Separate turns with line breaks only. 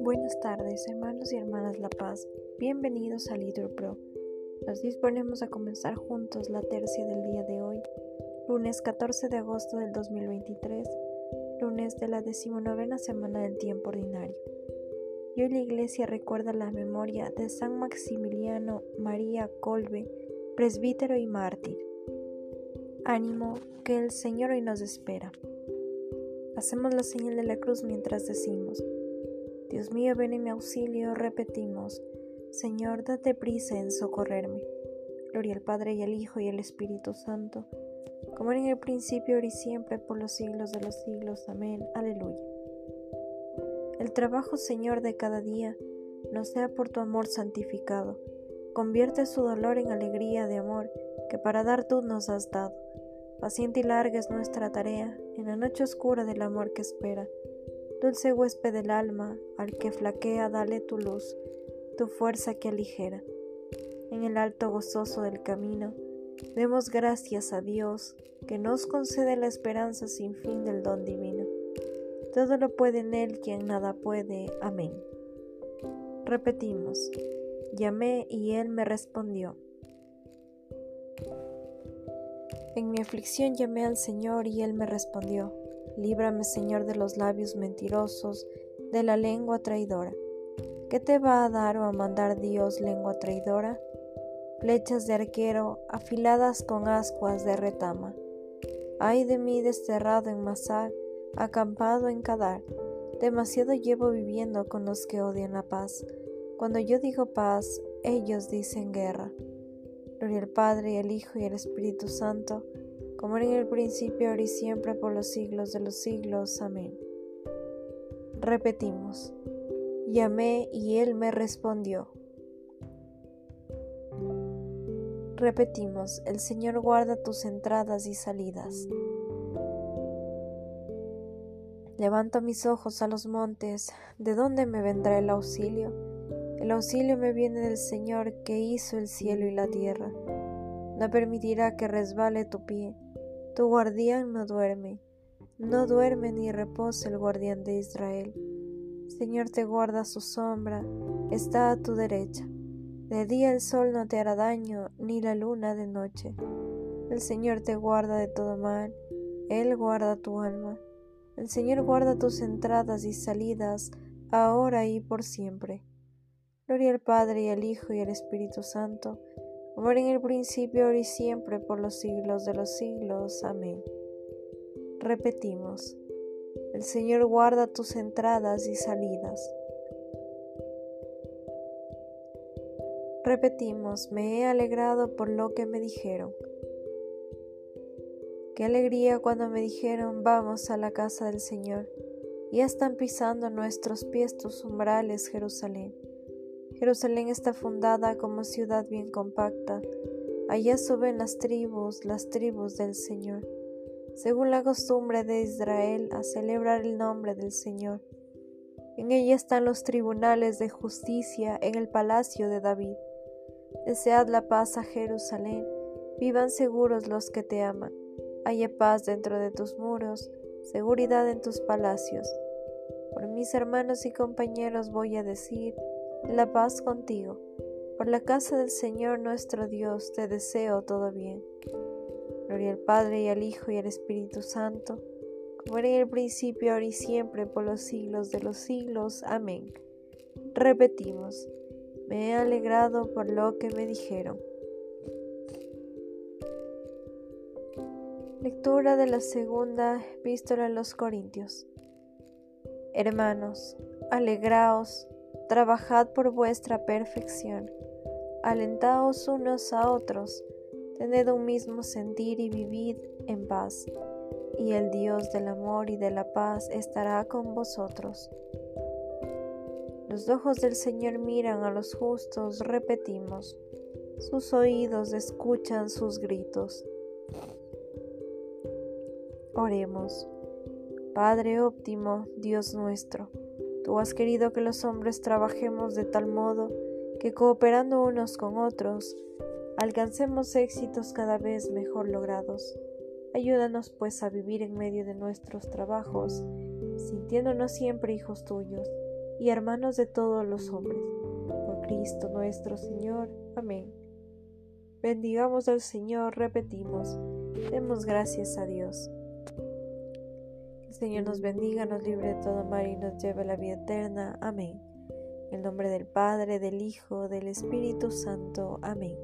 Buenas tardes, hermanos y hermanas La Paz. Bienvenidos a Litur Pro. Nos disponemos a comenzar juntos la tercia del día de hoy, lunes 14 de agosto del 2023, lunes de la decimonovena semana del tiempo ordinario. Y hoy la Iglesia recuerda la memoria de San Maximiliano María Colbe, presbítero y mártir. Ánimo, que el Señor hoy nos espera. Hacemos la señal de la cruz mientras decimos, Dios mío, ven en mi auxilio, repetimos, Señor, date prisa en socorrerme. Gloria al Padre y al Hijo y al Espíritu Santo, como era en el principio, ahora y siempre, por los siglos de los siglos. Amén. Aleluya. El trabajo, Señor, de cada día, no sea por tu amor santificado. Convierte su dolor en alegría de amor que para dar tú nos has dado. Paciente y larga es nuestra tarea en la noche oscura del amor que espera Dulce huésped del alma, al que flaquea, dale tu luz, tu fuerza que aligera. En el alto gozoso del camino, demos gracias a Dios, que nos concede la esperanza sin fin del don divino. Todo lo puede en Él quien nada puede. Amén. Repetimos, llamé y Él me respondió. En mi aflicción llamé al Señor y Él me respondió. Líbrame, Señor, de los labios mentirosos, de la lengua traidora. ¿Qué te va a dar o a mandar Dios, lengua traidora? Flechas de arquero, afiladas con ascuas de retama. Ay de mí desterrado en Masar, acampado en Kadar. Demasiado llevo viviendo con los que odian la paz. Cuando yo digo paz, ellos dicen guerra. Gloria al Padre, y al Hijo y al Espíritu Santo como era en el principio, ahora y siempre, por los siglos de los siglos. Amén. Repetimos, llamé y él me respondió. Repetimos, el Señor guarda tus entradas y salidas. Levanto mis ojos a los montes, ¿de dónde me vendrá el auxilio? El auxilio me viene del Señor que hizo el cielo y la tierra. No permitirá que resbale tu pie tu guardián no duerme, no duerme ni reposa el guardián de Israel. Señor te guarda su sombra, está a tu derecha. De día el sol no te hará daño, ni la luna de noche. El Señor te guarda de todo mal, Él guarda tu alma. El Señor guarda tus entradas y salidas, ahora y por siempre. Gloria al Padre y al Hijo y al Espíritu Santo como en el principio, ahora y siempre, por los siglos de los siglos. Amén. Repetimos, el Señor guarda tus entradas y salidas. Repetimos, me he alegrado por lo que me dijeron. Qué alegría cuando me dijeron, vamos a la casa del Señor. Ya están pisando nuestros pies tus umbrales, Jerusalén. Jerusalén está fundada como ciudad bien compacta. Allá suben las tribus, las tribus del Señor, según la costumbre de Israel, a celebrar el nombre del Señor. En ella están los tribunales de justicia en el palacio de David. Desead la paz a Jerusalén, vivan seguros los que te aman. Haya paz dentro de tus muros, seguridad en tus palacios. Por mis hermanos y compañeros voy a decir, la paz contigo. Por la casa del Señor nuestro Dios te deseo todo bien. Gloria al Padre y al Hijo y al Espíritu Santo, como era en el principio, ahora y siempre, por los siglos de los siglos. Amén. Repetimos, me he alegrado por lo que me dijeron. Lectura de la segunda epístola a los Corintios. Hermanos, alegraos Trabajad por vuestra perfección, alentaos unos a otros, tened un mismo sentir y vivid en paz, y el Dios del amor y de la paz estará con vosotros. Los ojos del Señor miran a los justos, repetimos, sus oídos escuchan sus gritos. Oremos. Padre óptimo, Dios nuestro Tú has querido que los hombres trabajemos de tal modo que cooperando unos con otros, alcancemos éxitos cada vez mejor logrados. Ayúdanos pues a vivir en medio de nuestros trabajos, sintiéndonos siempre hijos tuyos y hermanos de todos los hombres. Por Cristo nuestro Señor. Amén. Bendigamos al Señor, repetimos, demos gracias a Dios. Señor nos bendiga, nos libre de todo mal y nos lleve a la vida eterna. Amén. En el nombre del Padre, del Hijo, del Espíritu Santo. Amén.